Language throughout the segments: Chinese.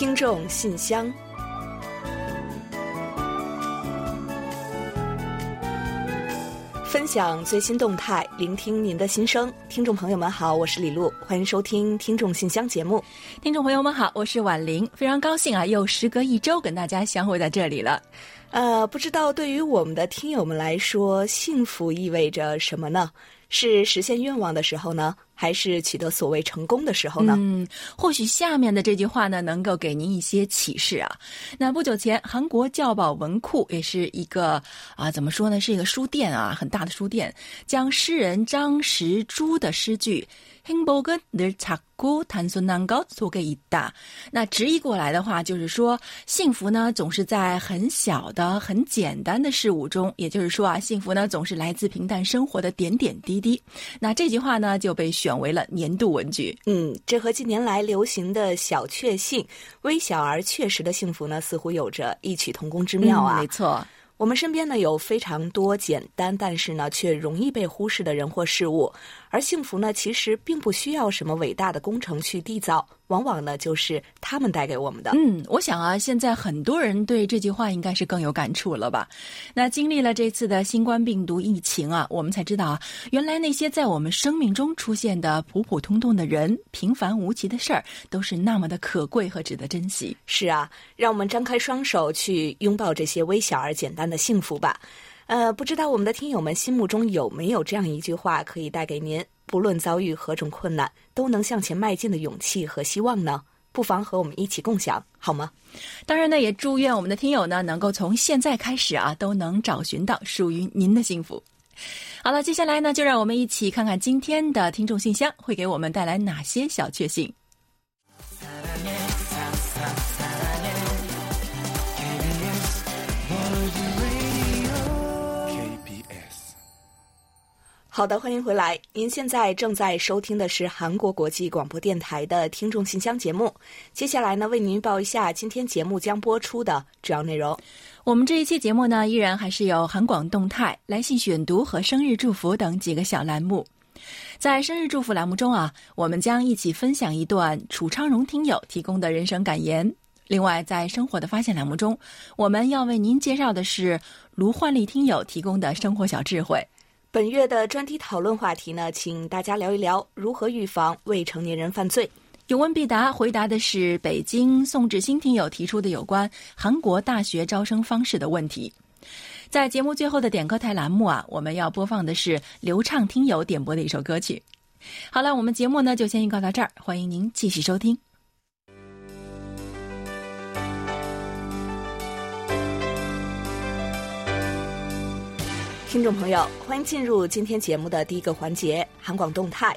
听众信箱，分享最新动态，聆听您的心声。听众朋友们好，我是李璐，欢迎收听《听众信箱》节目。听众朋友们好，我是婉玲，非常高兴啊，又时隔一周跟大家相会在这里了。呃，不知道对于我们的听友们来说，幸福意味着什么呢？是实现愿望的时候呢，还是取得所谓成功的时候呢？嗯，或许下面的这句话呢，能够给您一些启示啊。那不久前，韩国教保文库也是一个啊，怎么说呢，是一个书店啊，很大的书店，将诗人张石洙的诗句。행복은늘작고단순한것속에있다。那直译过来的话，就是说幸福呢总是在很小的、很简单的事物中，也就是说啊，幸福呢总是来自平淡生活的点点滴滴。那这句话呢就被选为了年度文句。嗯，这和近年来流行的小确幸、微小而确实的幸福呢，似乎有着异曲同工之妙啊。没错。 我们身边呢有非常多简单，但是呢却容易被忽视的人或事物，而幸福呢其实并不需要什么伟大的工程去缔造。往往呢，就是他们带给我们的。嗯，我想啊，现在很多人对这句话应该是更有感触了吧？那经历了这次的新冠病毒疫情啊，我们才知道啊，原来那些在我们生命中出现的普普通通的人、平凡无奇的事儿，都是那么的可贵和值得珍惜。是啊，让我们张开双手去拥抱这些微小而简单的幸福吧。呃，不知道我们的听友们心目中有没有这样一句话，可以带给您，不论遭遇何种困难，都能向前迈进的勇气和希望呢？不妨和我们一起共享，好吗？当然呢，也祝愿我们的听友呢，能够从现在开始啊，都能找寻到属于您的幸福。好了，接下来呢，就让我们一起看看今天的听众信箱会给我们带来哪些小确幸。好的，欢迎回来。您现在正在收听的是韩国国际广播电台的听众信箱节目。接下来呢，为您报一下今天节目将播出的主要内容。我们这一期节目呢，依然还是有韩广动态、来信选读和生日祝福等几个小栏目。在生日祝福栏目中啊，我们将一起分享一段楚昌荣听友提供的人生感言。另外，在生活的发现栏目中，我们要为您介绍的是卢焕丽听友提供的生活小智慧。本月的专题讨论话题呢，请大家聊一聊如何预防未成年人犯罪。有问必答，回答的是北京宋志新听友提出的有关韩国大学招生方式的问题。在节目最后的点歌台栏目啊，我们要播放的是流畅听友点播的一首歌曲。好了，我们节目呢就先预告到这儿，欢迎您继续收听。听众朋友，欢迎进入今天节目的第一个环节——韩广动态。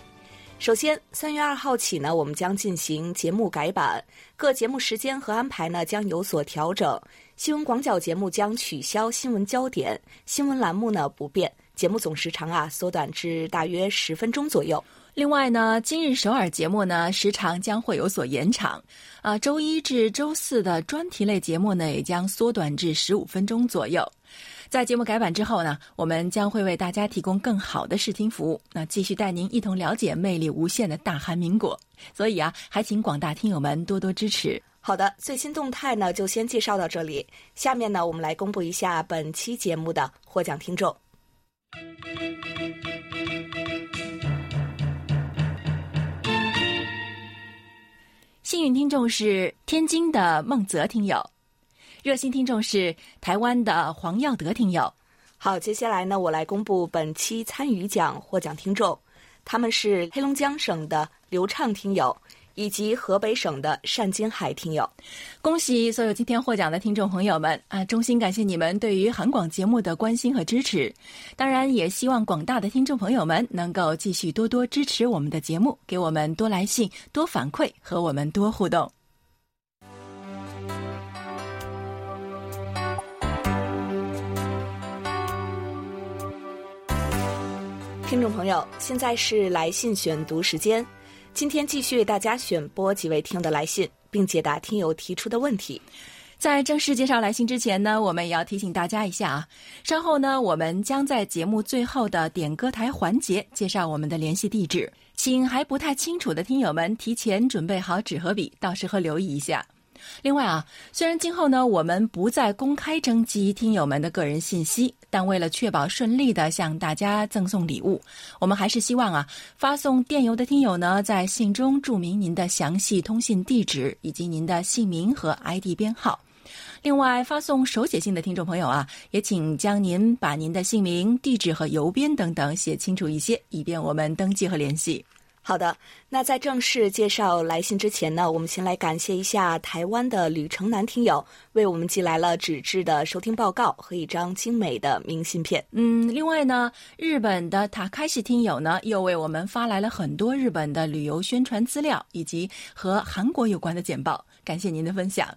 首先，三月二号起呢，我们将进行节目改版，各节目时间和安排呢将有所调整。新闻广角节目将取消新闻焦点，新闻栏目呢不变，节目总时长啊缩短至大约十分钟左右。另外呢，今日首尔节目呢时长将会有所延长，啊，周一至周四的专题类节目呢也将缩短至十五分钟左右。在节目改版之后呢，我们将会为大家提供更好的视听服务，那继续带您一同了解魅力无限的大韩民国。所以啊，还请广大听友们多多支持。好的，最新动态呢就先介绍到这里。下面呢，我们来公布一下本期节目的获奖听众。幸运听众是天津的孟泽听友。热心听众是台湾的黄耀德听友。好，接下来呢，我来公布本期参与奖获奖听众，他们是黑龙江省的刘畅听友以及河北省的单金海听友。恭喜所有今天获奖的听众朋友们啊！衷心感谢你们对于韩广节目的关心和支持。当然，也希望广大的听众朋友们能够继续多多支持我们的节目，给我们多来信、多反馈和我们多互动。听众朋友，现在是来信选读时间。今天继续为大家选播几位听友的来信，并解答听友提出的问题。在正式介绍来信之前呢，我们也要提醒大家一下啊，稍后呢，我们将在节目最后的点歌台环节介绍我们的联系地址，请还不太清楚的听友们提前准备好纸和笔，到时候留意一下。另外啊，虽然今后呢我们不再公开征集听友们的个人信息，但为了确保顺利的向大家赠送礼物，我们还是希望啊发送电邮的听友呢在信中注明您的详细通信地址以及您的姓名和 ID 编号。另外，发送手写信的听众朋友啊，也请将您把您的姓名、地址和邮编等等写清楚一些，以便我们登记和联系。好的，那在正式介绍来信之前呢，我们先来感谢一下台湾的旅程男听友为我们寄来了纸质的收听报告和一张精美的明信片。嗯，另外呢，日本的塔开西听友呢又为我们发来了很多日本的旅游宣传资料以及和韩国有关的简报，感谢您的分享。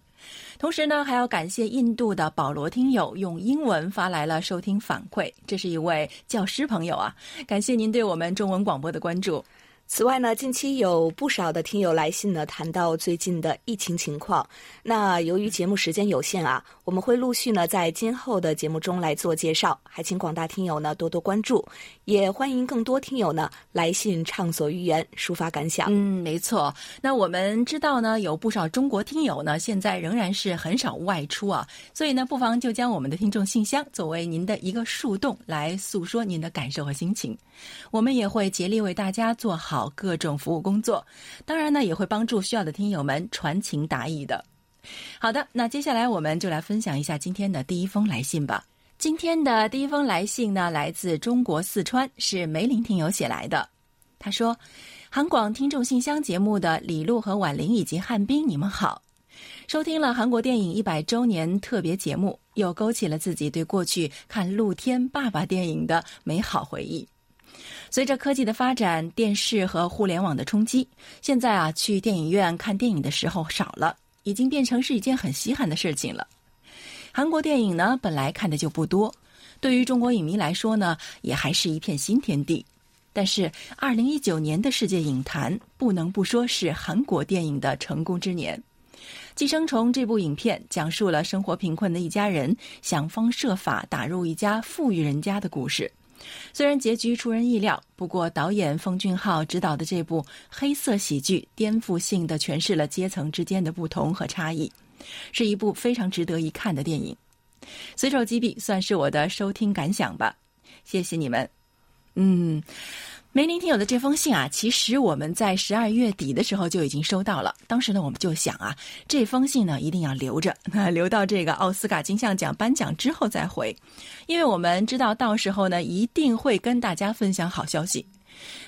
同时呢，还要感谢印度的保罗听友用英文发来了收听反馈，这是一位教师朋友啊，感谢您对我们中文广播的关注。此外呢，近期有不少的听友来信呢，谈到最近的疫情情况。那由于节目时间有限啊，我们会陆续呢在今后的节目中来做介绍，还请广大听友呢多多关注，也欢迎更多听友呢来信畅所欲言，抒发感想。嗯，没错。那我们知道呢，有不少中国听友呢，现在仍然是很少外出啊，所以呢，不妨就将我们的听众信箱作为您的一个树洞，来诉说您的感受和心情。我们也会竭力为大家做好。好各种服务工作，当然呢也会帮助需要的听友们传情达意的。好的，那接下来我们就来分享一下今天的第一封来信吧。今天的第一封来信呢，来自中国四川，是梅林听友写来的。他说：“韩广听众信箱节目的李璐和婉玲以及汉斌，你们好！收听了韩国电影一百周年特别节目，又勾起了自己对过去看露天爸爸电影的美好回忆。”随着科技的发展，电视和互联网的冲击，现在啊，去电影院看电影的时候少了，已经变成是一件很稀罕的事情了。韩国电影呢，本来看的就不多，对于中国影迷来说呢，也还是一片新天地。但是，二零一九年的世界影坛不能不说是韩国电影的成功之年。《寄生虫》这部影片讲述了生活贫困的一家人想方设法打入一家富裕人家的故事。虽然结局出人意料，不过导演奉俊昊执导的这部黑色喜剧，颠覆性的诠释了阶层之间的不同和差异，是一部非常值得一看的电影。随手击毙，算是我的收听感想吧。谢谢你们。嗯。梅林听友的这封信啊，其实我们在十二月底的时候就已经收到了。当时呢，我们就想啊，这封信呢一定要留着，那 留到这个奥斯卡金像奖颁奖之后再回，因为我们知道到时候呢一定会跟大家分享好消息。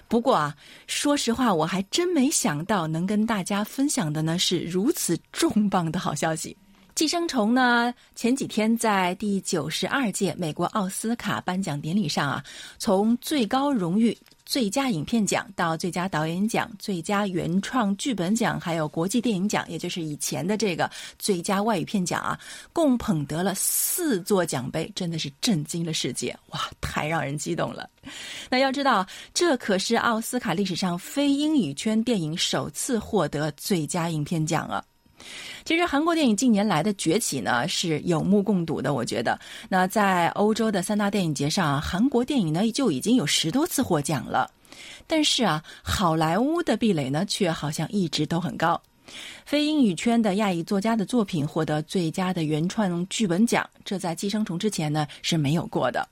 不过啊，说实话，我还真没想到能跟大家分享的呢是如此重磅的好消息。《寄生虫》呢，前几天在第九十二届美国奥斯卡颁奖典礼上啊，从最高荣誉最佳影片奖到最佳导演奖、最佳原创剧本奖，还有国际电影奖，也就是以前的这个最佳外语片奖啊，共捧得了四座奖杯，真的是震惊了世界！哇，太让人激动了。那要知道，这可是奥斯卡历史上非英语圈电影首次获得最佳影片奖啊。其实韩国电影近年来的崛起呢是有目共睹的，我觉得。那在欧洲的三大电影节上，韩国电影呢就已经有十多次获奖了。但是啊，好莱坞的壁垒呢却好像一直都很高。非英语圈的亚裔作家的作品获得最佳的原创剧本奖，这在《寄生虫》之前呢是没有过的。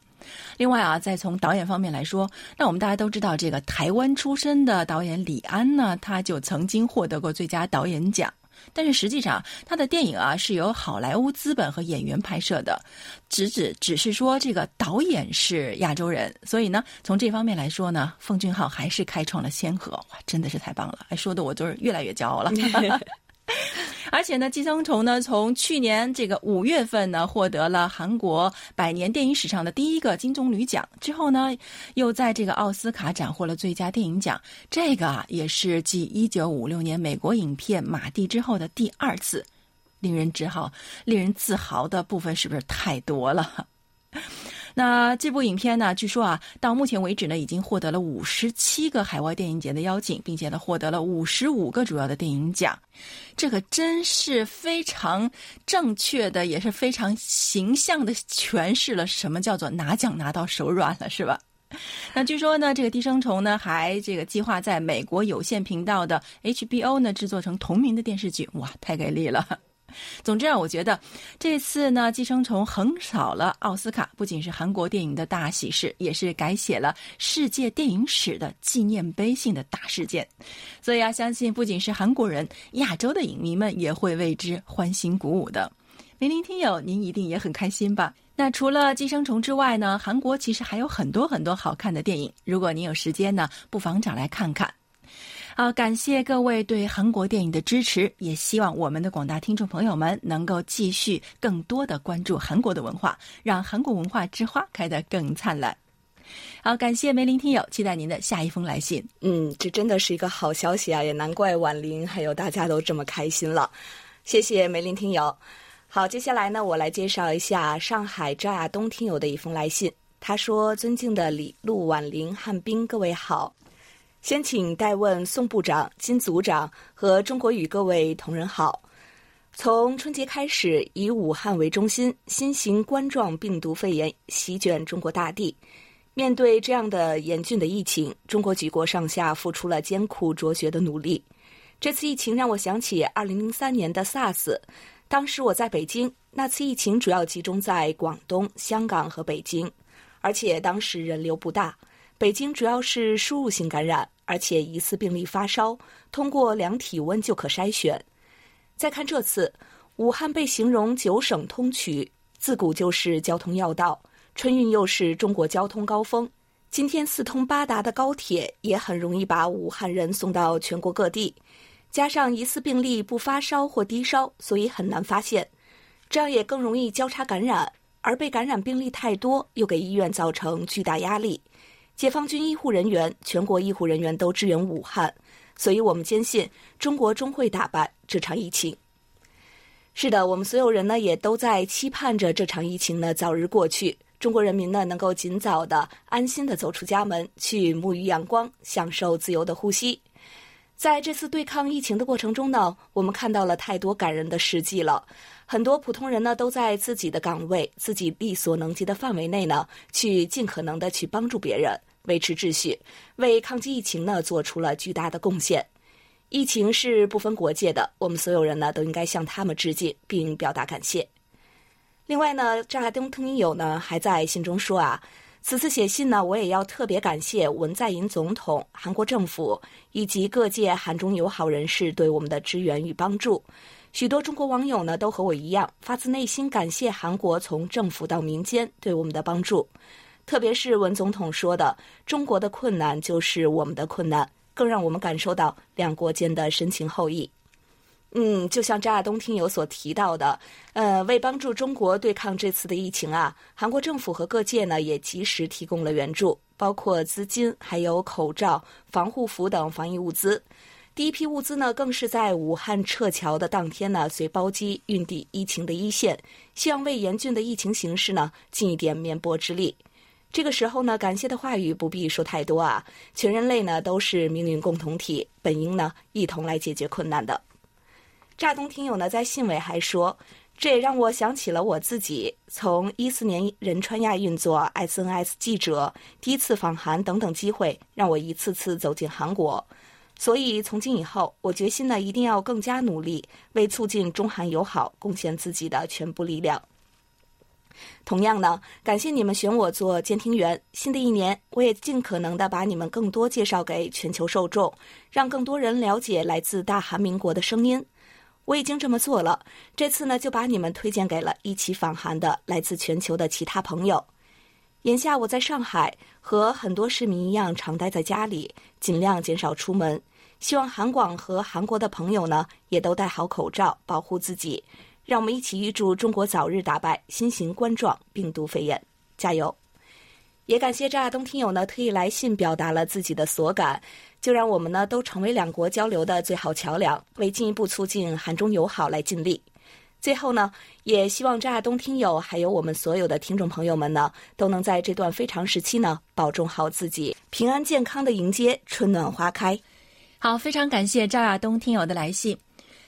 另外啊，再从导演方面来说，那我们大家都知道，这个台湾出身的导演李安呢，他就曾经获得过最佳导演奖。但是实际上，他的电影啊是由好莱坞资本和演员拍摄的，只只只是说这个导演是亚洲人，所以呢，从这方面来说呢，奉俊昊还是开创了先河，哇，真的是太棒了！哎，说的我就是越来越骄傲了。而且呢，《寄生虫》呢，从去年这个五月份呢，获得了韩国百年电影史上的第一个金棕榈奖，之后呢，又在这个奥斯卡斩获了最佳电影奖。这个啊，也是继一九五六年美国影片《马蒂》之后的第二次，令人自豪、令人自豪的部分是不是太多了？那这部影片呢？据说啊，到目前为止呢，已经获得了五十七个海外电影节的邀请，并且呢，获得了五十五个主要的电影奖。这可真是非常正确的，也是非常形象的诠释了什么叫做拿奖拿到手软了，是吧？那据说呢，这个《寄生虫》呢，还这个计划在美国有线频道的 HBO 呢制作成同名的电视剧。哇，太给力了！总之啊，我觉得这次呢，《寄生虫》横扫了奥斯卡，不仅是韩国电影的大喜事，也是改写了世界电影史的纪念碑性的大事件。所以啊，相信不仅是韩国人，亚洲的影迷们也会为之欢欣鼓舞的。梅林听友，您一定也很开心吧？那除了《寄生虫》之外呢，韩国其实还有很多很多好看的电影。如果您有时间呢，不妨找来看看。好，感谢各位对韩国电影的支持，也希望我们的广大听众朋友们能够继续更多的关注韩国的文化，让韩国文化之花开得更灿烂。好，感谢梅林听友，期待您的下一封来信。嗯，这真的是一个好消息啊，也难怪婉玲还有大家都这么开心了。谢谢梅林听友。好，接下来呢，我来介绍一下上海赵亚东听友的一封来信。他说：“尊敬的李璐、婉玲、汉斌，各位好。”先请代问宋部长、金组长和中国语各位同仁好。从春节开始，以武汉为中心，新型冠状病毒肺炎席卷中国大地。面对这样的严峻的疫情，中国举国上下付出了艰苦卓绝的努力。这次疫情让我想起2003年的 SARS，当时我在北京，那次疫情主要集中在广东、香港和北京，而且当时人流不大。北京主要是输入性感染，而且疑似病例发烧，通过量体温就可筛选。再看这次，武汉被形容九省通衢，自古就是交通要道，春运又是中国交通高峰。今天四通八达的高铁也很容易把武汉人送到全国各地，加上疑似病例不发烧或低烧，所以很难发现，这样也更容易交叉感染。而被感染病例太多，又给医院造成巨大压力。解放军医护人员、全国医护人员都支援武汉，所以我们坚信中国终会打败这场疫情。是的，我们所有人呢也都在期盼着这场疫情呢早日过去，中国人民呢能够尽早的安心的走出家门，去沐浴阳光，享受自由的呼吸。在这次对抗疫情的过程中呢，我们看到了太多感人的事迹了。很多普通人呢都在自己的岗位、自己力所能及的范围内呢，去尽可能的去帮助别人。维持秩序，为抗击疫情呢做出了巨大的贡献。疫情是不分国界的，我们所有人呢都应该向他们致敬，并表达感谢。另外呢，赵亚东听友呢还在信中说啊，此次写信呢，我也要特别感谢文在寅总统、韩国政府以及各界韩中友好人士对我们的支援与帮助。许多中国网友呢都和我一样，发自内心感谢韩国从政府到民间对我们的帮助。特别是文总统说的“中国的困难就是我们的困难”，更让我们感受到两国间的深情厚谊。嗯，就像张亚东听友所提到的，呃，为帮助中国对抗这次的疫情啊，韩国政府和各界呢也及时提供了援助，包括资金、还有口罩、防护服等防疫物资。第一批物资呢，更是在武汉撤侨的当天呢，随包机运抵疫情的一线，希望为严峻的疫情形势呢尽一点绵薄之力。这个时候呢，感谢的话语不必说太多啊！全人类呢都是命运共同体，本应呢一同来解决困难的。乍东听友呢在信尾还说，这也让我想起了我自己，从一四年仁川亚运做 SNS 记者，第一次访韩等等机会，让我一次次走进韩国。所以从今以后，我决心呢一定要更加努力，为促进中韩友好贡献自己的全部力量。同样呢，感谢你们选我做监听员。新的一年，我也尽可能的把你们更多介绍给全球受众，让更多人了解来自大韩民国的声音。我已经这么做了。这次呢，就把你们推荐给了一起访韩的来自全球的其他朋友。眼下我在上海，和很多市民一样，常待在家里，尽量减少出门。希望韩广和韩国的朋友呢，也都戴好口罩，保护自己。让我们一起预祝中国早日打败新型冠状病毒肺炎，加油！也感谢赵亚东听友呢特意来信表达了自己的所感，就让我们呢都成为两国交流的最好桥梁，为进一步促进韩中友好来尽力。最后呢，也希望赵亚东听友还有我们所有的听众朋友们呢，都能在这段非常时期呢保重好自己，平安健康的迎接春暖花开。好，非常感谢赵亚东听友的来信。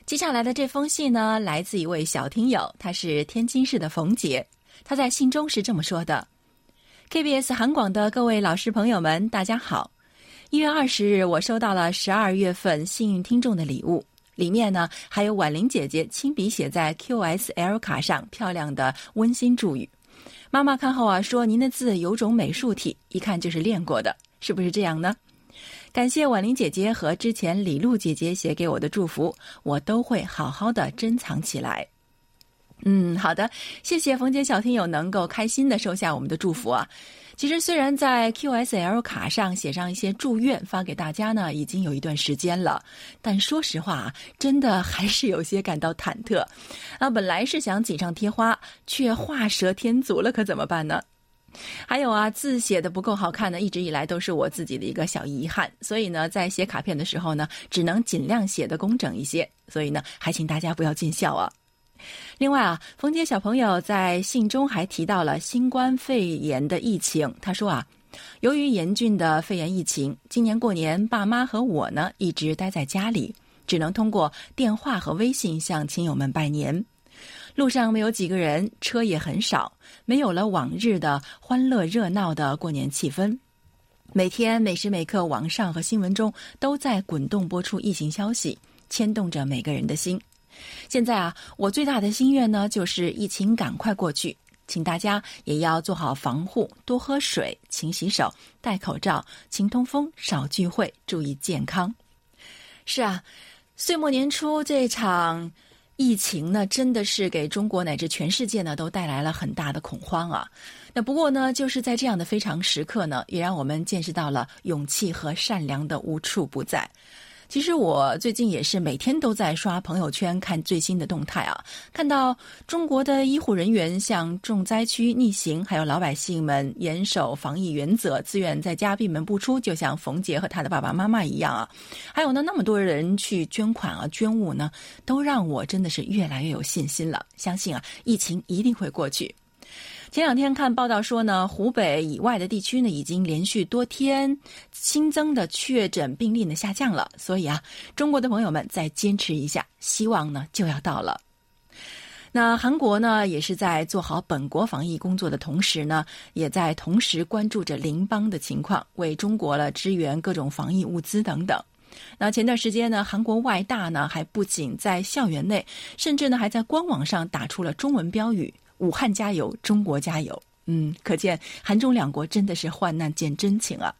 接下来的这封信呢，来自一位小听友，他是天津市的冯杰。他在信中是这么说的：“KBS 韩广的各位老师朋友们，大家好。一月二十日，我收到了十二月份幸运听众的礼物，里面呢还有婉玲姐姐亲笔写在 QSL 卡上漂亮的温馨祝语。妈妈看后啊说：“您的字有种美术体，一看就是练过的，是不是这样呢？”感谢婉玲姐姐和之前李璐姐姐写给我的祝福，我都会好好的珍藏起来。嗯，好的，谢谢冯杰小听友能够开心的收下我们的祝福啊。其实虽然在 QSL 卡上写上一些祝愿发给大家呢，已经有一段时间了，但说实话啊，真的还是有些感到忐忑。啊，本来是想锦上添花，却画蛇添足了，可怎么办呢？还有啊，字写的不够好看呢，一直以来都是我自己的一个小遗憾。所以呢，在写卡片的时候呢，只能尽量写的工整一些。所以呢，还请大家不要见笑啊。另外啊，冯杰小朋友在信中还提到了新冠肺炎的疫情。他说啊，由于严峻的肺炎疫情，今年过年爸妈和我呢一直待在家里，只能通过电话和微信向亲友们拜年。路上没有几个人，车也很少，没有了往日的欢乐热闹的过年气氛。每天每时每刻，网上和新闻中都在滚动播出疫情消息，牵动着每个人的心。现在啊，我最大的心愿呢，就是疫情赶快过去，请大家也要做好防护，多喝水，勤洗手，戴口罩，勤通风，少聚会，注意健康。是啊，岁末年初这场疫情呢，真的是给中国乃至全世界呢都带来了很大的恐慌啊。那不过呢，就是在这样的非常时刻呢，也让我们见识到了勇气和善良的无处不在。其实我最近也是每天都在刷朋友圈看最新的动态啊，看到中国的医护人员向重灾区逆行，还有老百姓们严守防疫原则，自愿在家闭门不出，就像冯杰和他的爸爸妈妈一样啊。还有呢，那么多人去捐款啊、捐物呢，都让我真的是越来越有信心了，相信啊，疫情一定会过去。前两天看报道说呢，湖北以外的地区呢，已经连续多天新增的确诊病例呢下降了。所以啊，中国的朋友们再坚持一下，希望呢就要到了。那韩国呢，也是在做好本国防疫工作的同时呢，也在同时关注着邻邦的情况，为中国了支援各种防疫物资等等。那前段时间呢，韩国外大呢还不仅在校园内，甚至呢还在官网上打出了中文标语。武汉加油，中国加油！嗯，可见韩中两国真的是患难见真情啊！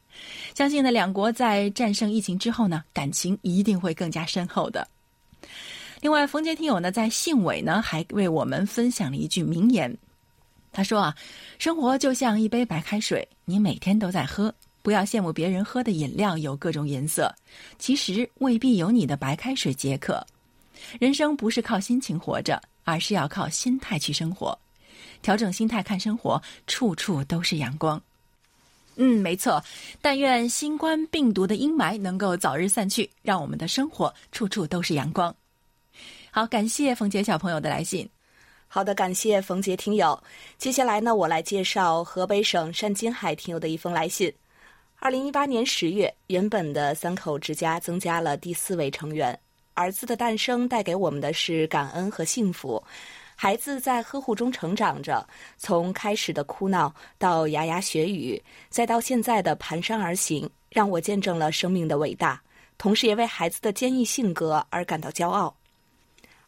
相信呢，两国在战胜疫情之后呢，感情一定会更加深厚的。另外，冯杰听友呢在信尾呢还为我们分享了一句名言，他说啊：“生活就像一杯白开水，你每天都在喝，不要羡慕别人喝的饮料有各种颜色，其实未必有你的白开水解渴。人生不是靠心情活着，而是要靠心态去生活。”调整心态看生活，处处都是阳光。嗯，没错。但愿新冠病毒的阴霾能够早日散去，让我们的生活处处都是阳光。好，感谢冯杰小朋友的来信。好的，感谢冯杰听友。接下来呢，我来介绍河北省单金海听友的一封来信。二零一八年十月，原本的三口之家增加了第四位成员，儿子的诞生带给我们的是感恩和幸福。孩子在呵护中成长着，从开始的哭闹到牙牙学语，再到现在的蹒跚而行，让我见证了生命的伟大，同时也为孩子的坚毅性格而感到骄傲。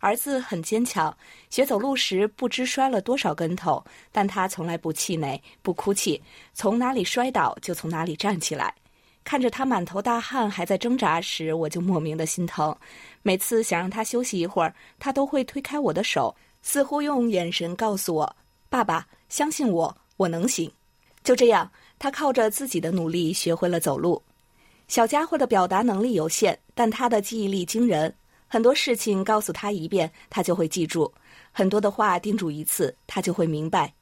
儿子很坚强，学走路时不知摔了多少跟头，但他从来不气馁、不哭泣，从哪里摔倒就从哪里站起来。看着他满头大汗还在挣扎时，我就莫名的心疼。每次想让他休息一会儿，他都会推开我的手。似乎用眼神告诉我：“爸爸，相信我，我能行。”就这样，他靠着自己的努力学会了走路。小家伙的表达能力有限，但他的记忆力惊人。很多事情告诉他一遍，他就会记住；很多的话叮嘱一次，他就会明白。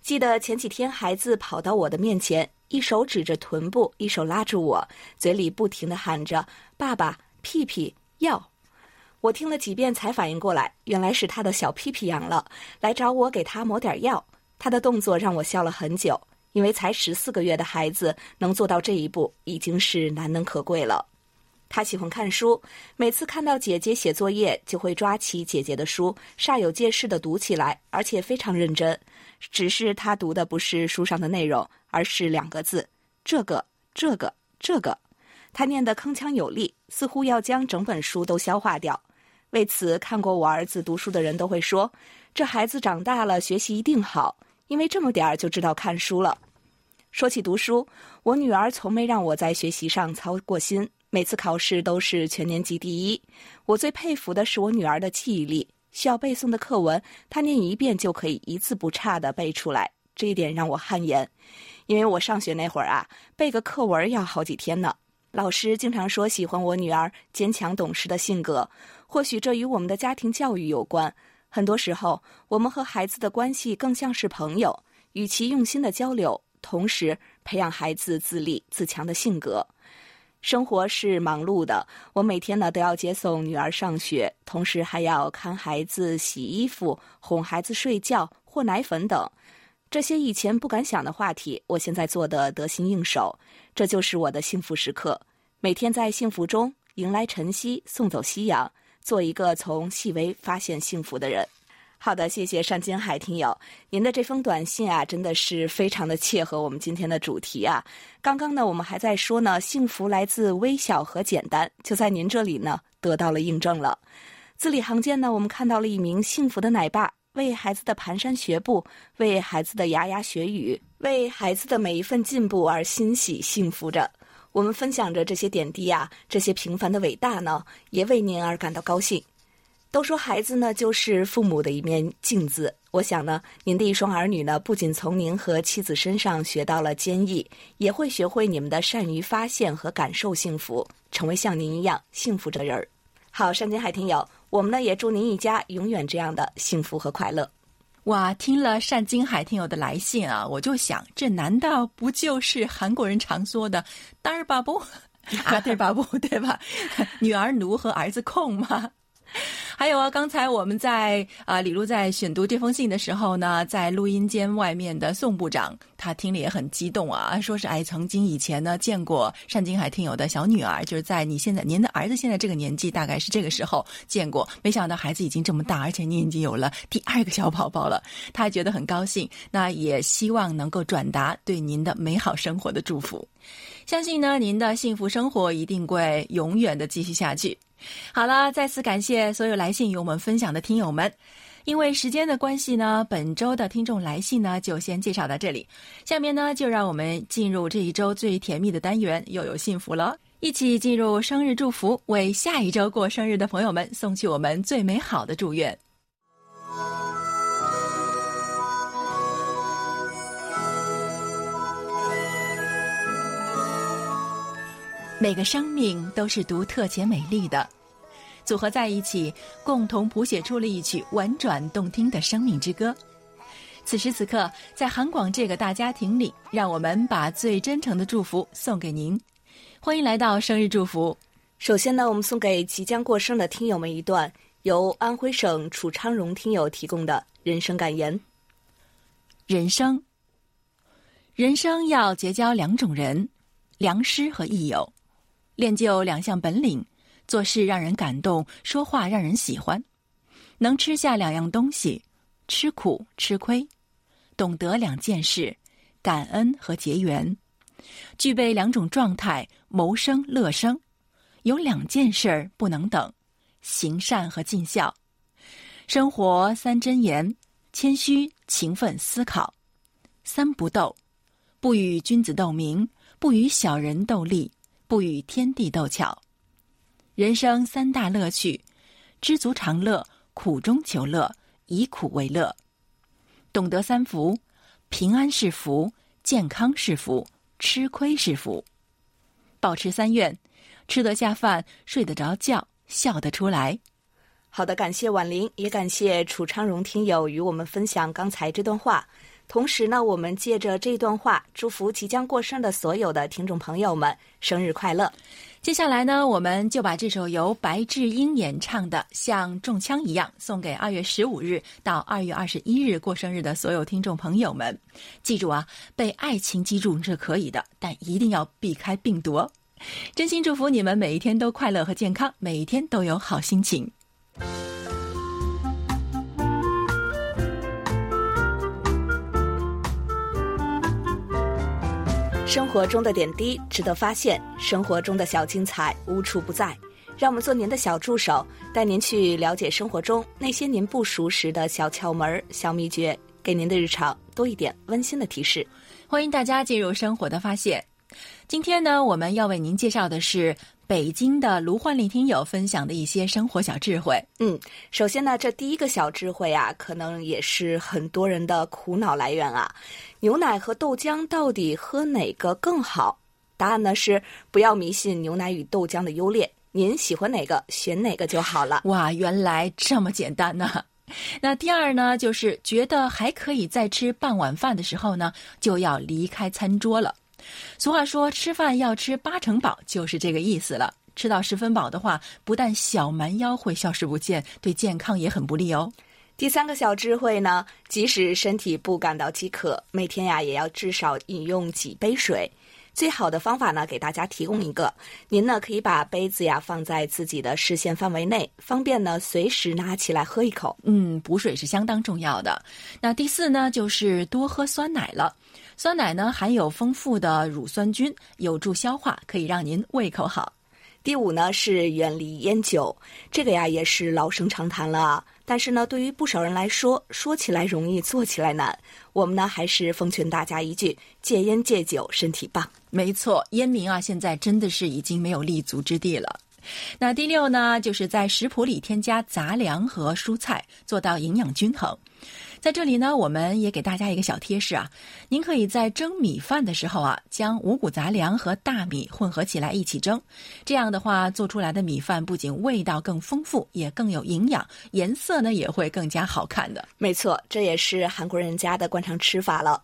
记得前几天，孩子跑到我的面前，一手指着臀部，一手拉住我，嘴里不停的喊着：“爸爸，屁屁要。”我听了几遍才反应过来，原来是他的小屁屁痒了，来找我给他抹点药。他的动作让我笑了很久，因为才十四个月的孩子能做到这一步，已经是难能可贵了。他喜欢看书，每次看到姐姐写作业，就会抓起姐姐的书，煞有介事地读起来，而且非常认真。只是他读的不是书上的内容，而是两个字：这个、这个、这个。他念得铿锵有力，似乎要将整本书都消化掉。为此，看过我儿子读书的人都会说，这孩子长大了学习一定好，因为这么点儿就知道看书了。说起读书，我女儿从没让我在学习上操过心，每次考试都是全年级第一。我最佩服的是我女儿的记忆力，需要背诵的课文，她念一遍就可以一字不差的背出来，这一点让我汗颜。因为我上学那会儿啊，背个课文要好几天呢。老师经常说喜欢我女儿坚强懂事的性格，或许这与我们的家庭教育有关。很多时候，我们和孩子的关系更像是朋友，与其用心的交流，同时培养孩子自立自强的性格。生活是忙碌的，我每天呢都要接送女儿上学，同时还要看孩子、洗衣服、哄孩子睡觉、和奶粉等。这些以前不敢想的话题，我现在做的得心应手，这就是我的幸福时刻。每天在幸福中迎来晨曦，送走夕阳，做一个从细微发现幸福的人。好的，谢谢单金海听友，您的这封短信啊，真的是非常的切合我们今天的主题啊。刚刚呢，我们还在说呢，幸福来自微小和简单，就在您这里呢得到了印证了。字里行间呢，我们看到了一名幸福的奶爸。为孩子的蹒跚学步，为孩子的牙牙学语，为孩子的每一份进步而欣喜幸福着。我们分享着这些点滴啊，这些平凡的伟大呢，也为您而感到高兴。都说孩子呢就是父母的一面镜子，我想呢，您的一双儿女呢，不仅从您和妻子身上学到了坚毅，也会学会你们的善于发现和感受幸福，成为像您一样幸福的人儿。好，山金海听友。我们呢也祝您一家永远这样的幸福和快乐。哇，听了单金海听友的来信啊，我就想，这难道不就是韩国人常说的“单儿巴布” 啊，对巴布 对吧？女儿奴和儿子控吗？还有啊，刚才我们在啊李璐在选读这封信的时候呢，在录音间外面的宋部长，他听了也很激动啊，说是哎，曾经以前呢见过单金海听友的小女儿，就是在你现在您的儿子现在这个年纪，大概是这个时候见过，没想到孩子已经这么大，而且您已经有了第二个小宝宝了，他觉得很高兴，那也希望能够转达对您的美好生活的祝福，相信呢您的幸福生活一定会永远的继续下去。好了，再次感谢所有来信与我们分享的听友们。因为时间的关系呢，本周的听众来信呢就先介绍到这里。下面呢，就让我们进入这一周最甜蜜的单元——又有幸福了。一起进入生日祝福，为下一周过生日的朋友们送去我们最美好的祝愿。每个生命都是独特且美丽的，组合在一起，共同谱写出了一曲婉转动听的生命之歌。此时此刻，在韩广这个大家庭里，让我们把最真诚的祝福送给您。欢迎来到生日祝福。首先呢，我们送给即将过生的听友们一段由安徽省楚昌荣听友提供的人生感言：人生，人生要结交两种人，良师和益友。练就两项本领：做事让人感动，说话让人喜欢。能吃下两样东西：吃苦吃亏。懂得两件事：感恩和结缘。具备两种状态：谋生乐生。有两件事儿不能等：行善和尽孝。生活三真言：谦虚、勤奋、思考。三不斗：不与君子斗名，不与小人斗利。不与天地斗巧，人生三大乐趣：知足常乐、苦中求乐、以苦为乐。懂得三福：平安是福，健康是福，吃亏是福。保持三愿：吃得下饭、睡得着觉、笑得出来。好的，感谢婉玲，也感谢楚昌荣听友与我们分享刚才这段话。同时呢，我们借着这段话，祝福即将过生的所有的听众朋友们生日快乐。接下来呢，我们就把这首由白智英演唱的《像中枪一样》送给二月十五日到二月二十一日过生日的所有听众朋友们。记住啊，被爱情击中是可以的，但一定要避开病毒哦。真心祝福你们每一天都快乐和健康，每一天都有好心情。生活中的点滴值得发现，生活中的小精彩无处不在。让我们做您的小助手，带您去了解生活中那些您不熟识的小窍门、小秘诀，给您的日常多一点温馨的提示。欢迎大家进入生活的发现。今天呢，我们要为您介绍的是北京的卢焕丽听友分享的一些生活小智慧。嗯，首先呢，这第一个小智慧啊，可能也是很多人的苦恼来源啊。牛奶和豆浆到底喝哪个更好？答案呢是不要迷信牛奶与豆浆的优劣。您喜欢哪个，选哪个就好了。哇，原来这么简单呢！那第二呢，就是觉得还可以再吃半碗饭的时候呢，就要离开餐桌了。俗话说，吃饭要吃八成饱，就是这个意思了。吃到十分饱的话，不但小蛮腰会消失不见，对健康也很不利哦。第三个小智慧呢，即使身体不感到饥渴，每天呀也要至少饮用几杯水。最好的方法呢，给大家提供一个，您呢可以把杯子呀放在自己的视线范围内，方便呢随时拿起来喝一口。嗯，补水是相当重要的。那第四呢，就是多喝酸奶了。酸奶呢含有丰富的乳酸菌，有助消化，可以让您胃口好。第五呢是远离烟酒，这个呀也是老生常谈了。但是呢，对于不少人来说，说起来容易，做起来难。我们呢，还是奉劝大家一句：戒烟戒酒，身体棒。没错，烟民啊，现在真的是已经没有立足之地了。那第六呢，就是在食谱里添加杂粮和蔬菜，做到营养均衡。在这里呢，我们也给大家一个小贴士啊，您可以在蒸米饭的时候啊，将五谷杂粮和大米混合起来一起蒸，这样的话做出来的米饭不仅味道更丰富，也更有营养，颜色呢也会更加好看的。没错，这也是韩国人家的惯常吃法了。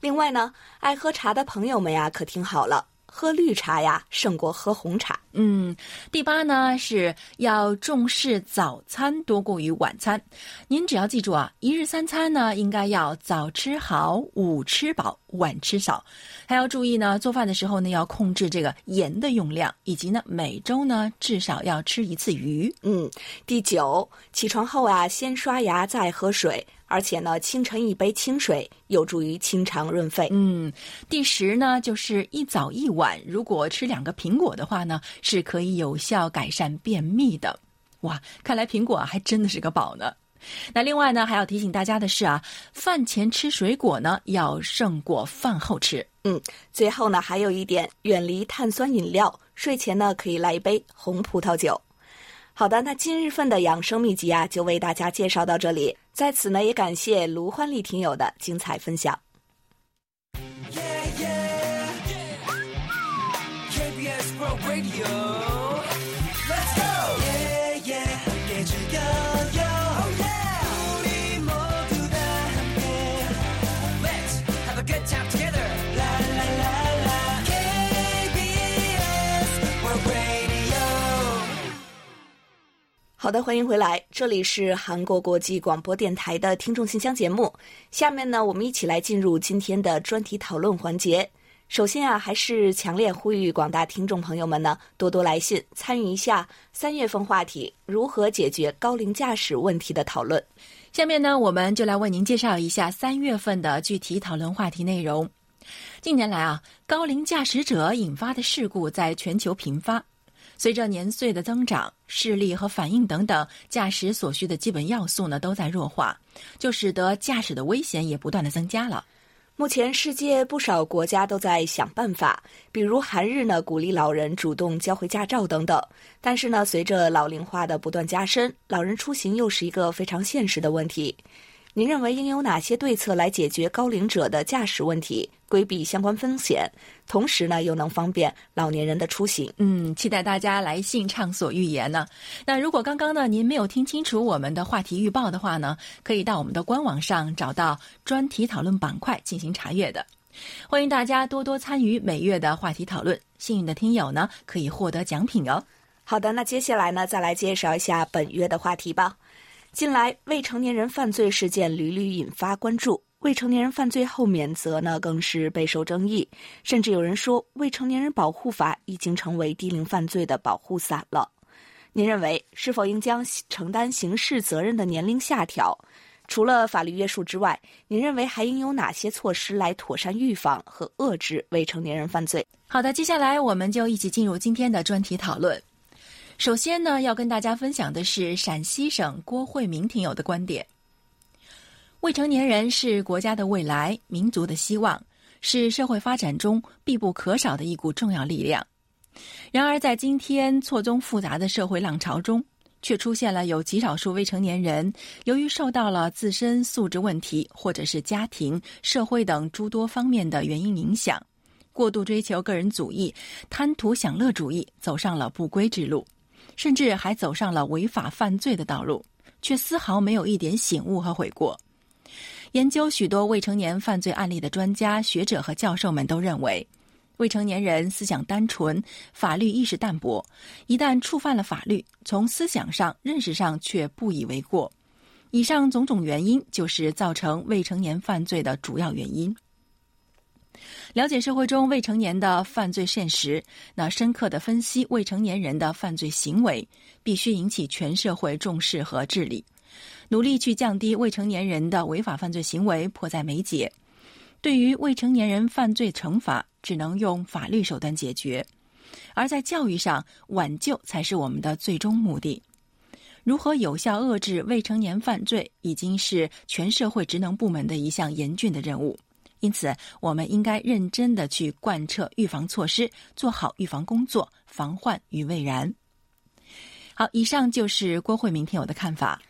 另外呢，爱喝茶的朋友们呀，可听好了。喝绿茶呀，胜过喝红茶。嗯，第八呢是要重视早餐多过于晚餐。您只要记住啊，一日三餐呢应该要早吃好，午吃饱，晚吃少。还要注意呢，做饭的时候呢要控制这个盐的用量，以及呢每周呢至少要吃一次鱼。嗯，第九，起床后啊先刷牙再喝水。而且呢，清晨一杯清水有助于清肠润肺。嗯，第十呢，就是一早一晚，如果吃两个苹果的话呢，是可以有效改善便秘的。哇，看来苹果还真的是个宝呢。那另外呢，还要提醒大家的是啊，饭前吃水果呢，要胜过饭后吃。嗯，最后呢，还有一点，远离碳酸饮料，睡前呢可以来一杯红葡萄酒。好的，那今日份的养生秘籍啊，就为大家介绍到这里。在此呢，也感谢卢欢丽听友的精彩分享。好的，欢迎回来，这里是韩国国际广播电台的听众信箱节目。下面呢，我们一起来进入今天的专题讨论环节。首先啊，还是强烈呼吁广大听众朋友们呢，多多来信参与一下三月份话题如何解决高龄驾驶问题的讨论。下面呢，我们就来为您介绍一下三月份的具体讨论话题内容。近年来啊，高龄驾驶者引发的事故在全球频发。随着年岁的增长，视力和反应等等驾驶所需的基本要素呢都在弱化，就使得驾驶的危险也不断的增加了。目前，世界不少国家都在想办法，比如韩日呢鼓励老人主动交回驾照等等。但是呢，随着老龄化的不断加深，老人出行又是一个非常现实的问题。您认为应有哪些对策来解决高龄者的驾驶问题，规避相关风险，同时呢又能方便老年人的出行？嗯，期待大家来信畅所欲言呢。那如果刚刚呢您没有听清楚我们的话题预报的话呢，可以到我们的官网上找到专题讨论板块进行查阅的。欢迎大家多多参与每月的话题讨论，幸运的听友呢可以获得奖品哦。好的，那接下来呢再来介绍一下本月的话题吧。近来，未成年人犯罪事件屡屡引发关注，未成年人犯罪后免责呢，更是备受争议。甚至有人说，未成年人保护法已经成为低龄犯罪的保护伞了。您认为，是否应将承担刑事责任的年龄下调？除了法律约束之外，您认为还应有哪些措施来妥善预防和遏制未成年人犯罪？好的，接下来我们就一起进入今天的专题讨论。首先呢，要跟大家分享的是陕西省郭慧明听友的观点：未成年人是国家的未来，民族的希望，是社会发展中必不可少的一股重要力量。然而，在今天错综复杂的社会浪潮中，却出现了有极少数未成年人，由于受到了自身素质问题，或者是家庭、社会等诸多方面的原因影响，过度追求个人主义，贪图享乐主义，走上了不归之路，甚至还走上了违法犯罪的道路，却丝毫没有一点醒悟和悔过。研究许多未成年犯罪案例的专家学者和教授们都认为。未成年人思想单纯，法律意识淡薄，一旦触犯了法律，从思想上、认识上却不以为过。以上种种原因，就是造成未成年犯罪的主要原因。了解社会中未成年的犯罪现实，那深刻的分析未成年人的犯罪行为，必须引起全社会重视和治理，努力去降低未成年人的违法犯罪行为，迫在眉睫。对于未成年人犯罪惩罚，只能用法律手段解决；而在教育上，挽救才是我们的最终目的。如何有效遏制未成年犯罪，已经是全社会职能部门的一项严峻的任务。因此，我们应该认真的去贯彻预防措施，做好预防工作，防患于未然。好，以上就是郭慧明听友的看法。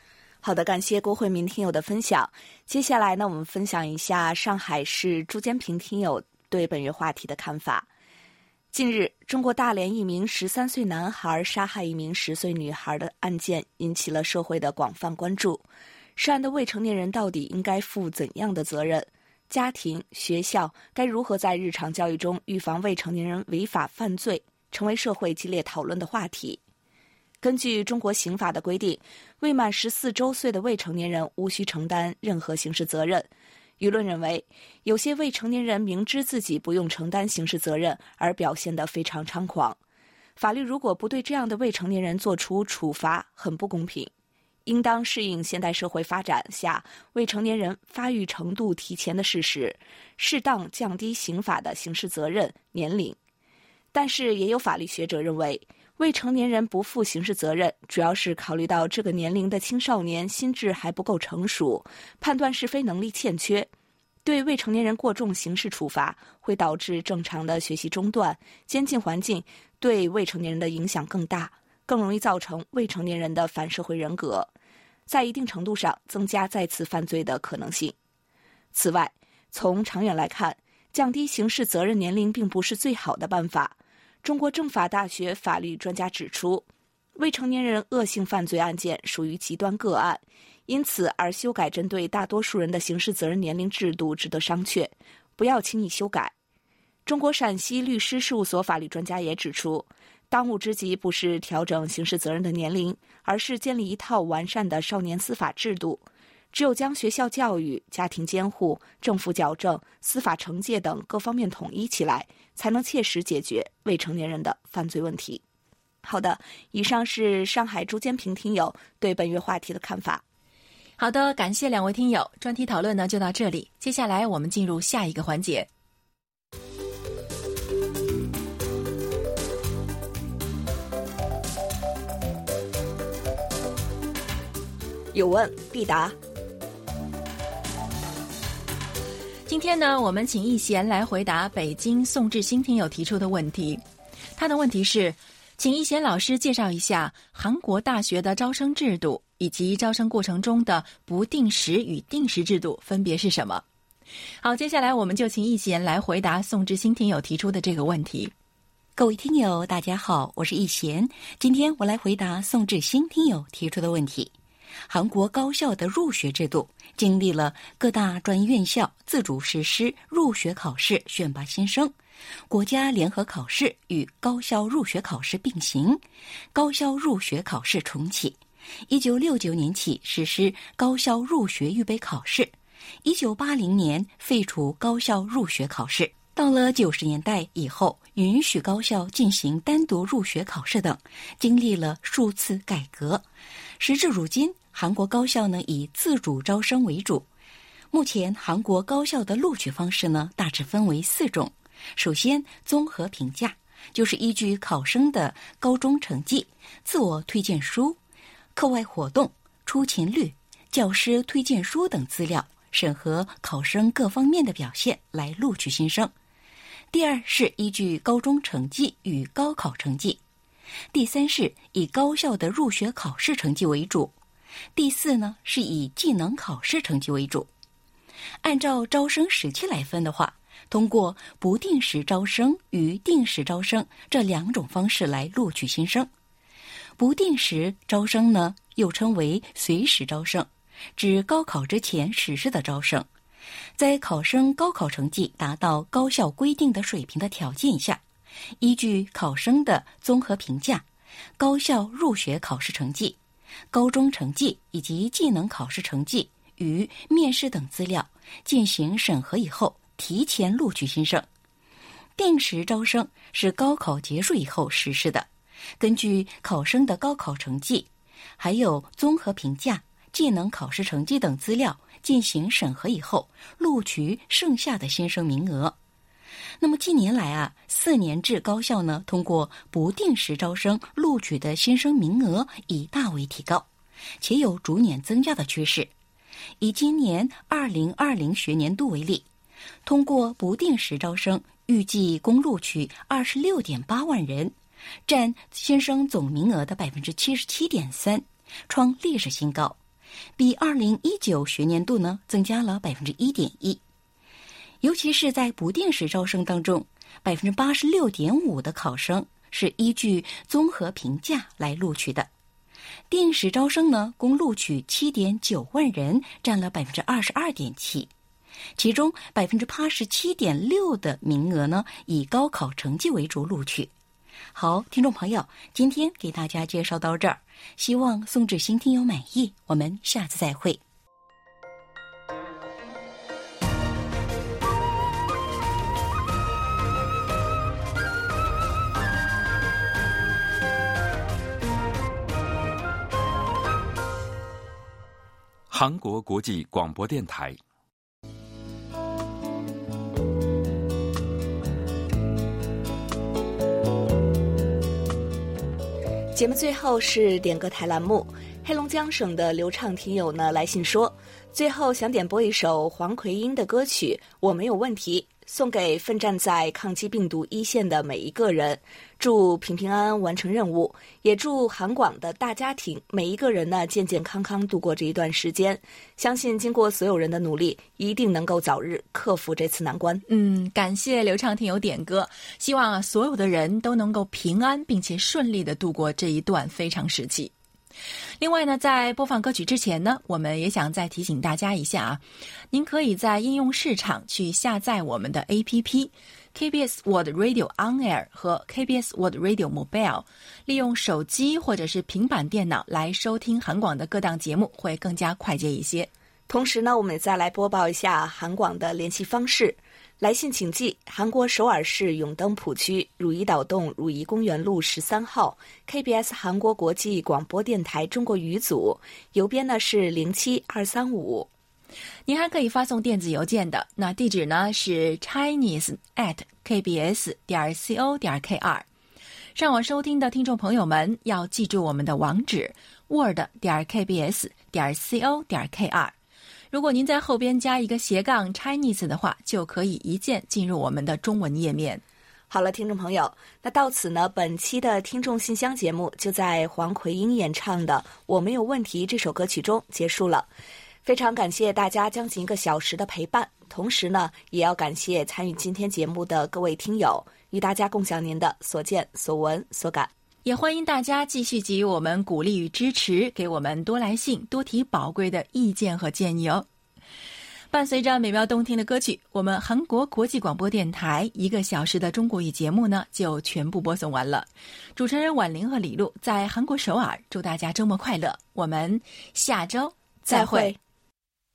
好的，感谢郭慧明听友的分享。接下来呢，我们分享一下上海市朱坚平听友对本月话题的看法。近日，中国大连一名十三岁男孩杀害一名十岁女孩的案件引起了社会的广泛关注。涉案的未成年人到底应该负怎样的责任？家庭、学校该如何在日常教育中预防未成年人违法犯罪，成为社会激烈讨论的话题。根据中国刑法的规定，未满十四周岁的未成年人无需承担任何刑事责任。舆论认为，有些未成年人明知自己不用承担刑事责任，而表现得非常猖狂。法律如果不对这样的未成年人作出处罚，很不公平。应当适应现代社会发展下未成年人发育程度提前的事实，适当降低刑法的刑事责任年龄。但是，也有法律学者认为。未成年人不负刑事责任，主要是考虑到这个年龄的青少年心智还不够成熟，判断是非能力欠缺。对未成年人过重刑事处罚，会导致正常的学习中断，监禁环境对未成年人的影响更大，更容易造成未成年人的反社会人格，在一定程度上增加再次犯罪的可能性。此外，从长远来看，降低刑事责任年龄并不是最好的办法。中国政法大学法律专家指出，未成年人恶性犯罪案件属于极端个案，因此而修改针对大多数人的刑事责任年龄制度值得商榷，不要轻易修改。中国陕西律师事务所法律专家也指出，当务之急不是调整刑事责任的年龄，而是建立一套完善的少年司法制度。只有将学校教育、家庭监护、政府矫正、司法惩戒等各方面统一起来，才能切实解决未成年人的犯罪问题。好的，以上是上海朱坚平听友对本月话题的看法。好的，感谢两位听友，专题讨论呢就到这里。接下来我们进入下一个环节。有问必答。今天呢，我们请易贤来回答北京宋志新听友提出的问题。他的问题是，请易贤老师介绍一下韩国大学的招生制度以及招生过程中的不定时与定时制度分别是什么。好，接下来我们就请易贤来回答宋志新听友提出的这个问题。各位听友，大家好，我是易贤，今天我来回答宋志新听友提出的问题。韩国高校的入学制度经历了各大专院校自主实施入学考试选拔新生，国家联合考试与高校入学考试并行，高校入学考试重启。一九六九年起实施高校入学预备考试，一九八零年废除高校入学考试。到了九十年代以后，允许高校进行单独入学考试等，经历了数次改革。时至如今。韩国高校呢以自主招生为主，目前韩国高校的录取方式呢大致分为四种。首先，综合评价，就是依据考生的高中成绩、自我推荐书、课外活动、出勤率、教师推荐书等资料，审核考生各方面的表现来录取新生。第二是依据高中成绩与高考成绩。第三是以高校的入学考试成绩为主。第四呢是以技能考试成绩为主。按照招生时期来分的话。通过不定时招生与定时招生这两种方式来录取新生。不定时招生呢，又称为随时招生，指高考之前实施的招生，在考生高考成绩达到高校规定的水平的条件下，依据考生的综合评价、高校入学考试成绩、高中成绩以及技能考试成绩与面试等资料进行审核以后。提前录取新生，定时招生是高考结束以后实施的，根据考生的高考成绩，还有综合评价、技能考试成绩等资料进行审核以后，录取剩下的新生名额。那么近年来啊，四年制高校呢，通过不定时招生录取的新生名额已大为提高，且有逐年增加的趋势。以今年二零二零学年度为例。通过不定时招生，预计共录取二十六点八万人，占新生总名额的百分之七十七点三，创历史新高，比二零一九学年度呢增加了百分之一点一。尤其是在不定时招生当中，百分之八十六点五的考生是依据综合评价来录取的，定时招生呢共录取七点九万人，占了百分之二十二点七。其中百分之八十七点六的名额呢，以高考成绩为主录取。好，听众朋友，今天给大家介绍到这儿，希望宋志新听友满意。我们下次再会。韩国国际广播电台。节目最后是点歌台栏目，黑龙江省的流畅听友呢来信说，最后想点播一首黄奎英的歌曲《我没有问题》，送给奋战在抗击病毒一线的每一个人，祝平平安安完成任务，也祝韩广的大家庭每一个人呢健健康康度过这一段时间。相信经过所有人的努力，一定能够早日克服这次难关。嗯，感谢刘畅听友点歌，希望啊所有的人都能够平安并且顺利的度过这一段非常时期。另外呢，在播放歌曲之前呢，我们也想再提醒大家一下啊，您可以在应用市场去下载我们的 APP KBS World Radio On Air 和 KBS World Radio Mobile，利用手机或者是平板电脑来收听韩广的各档节目，会更加快捷一些。同时呢，我们再来播报一下韩广的联系方式。来信请寄韩国首尔市永登浦区汝矣岛洞汝矣公园路十三号 KBS 韩国国际广播电台中国语组，邮编呢是零七二三五。您还可以发送电子邮件的，那地址呢是 chinese at kbs 点 co 点 kr。上网收听的听众朋友们要记住我们的网址 word 点 kbs 点 co 点 kr。如果您在后边加一个斜杠 Chinese 的话，就可以一键进入我们的中文页面。好了，听众朋友，那到此呢，本期的听众信箱节目就在黄奎英演唱的《我没有问题》这首歌曲中结束了。非常感谢大家将近一个小时的陪伴，同时呢，也要感谢参与今天节目的各位听友，与大家共享您的所见所闻所感。也欢迎大家继续给予我们鼓励与支持，给我们多来信，多提宝贵的意见和建议哦。伴随着美妙动听的歌曲，我们韩国国际广播电台一个小时的中国语节目呢，就全部播送完了。主持人婉玲和李璐在韩国首尔，祝大家周末快乐。我们下周再会。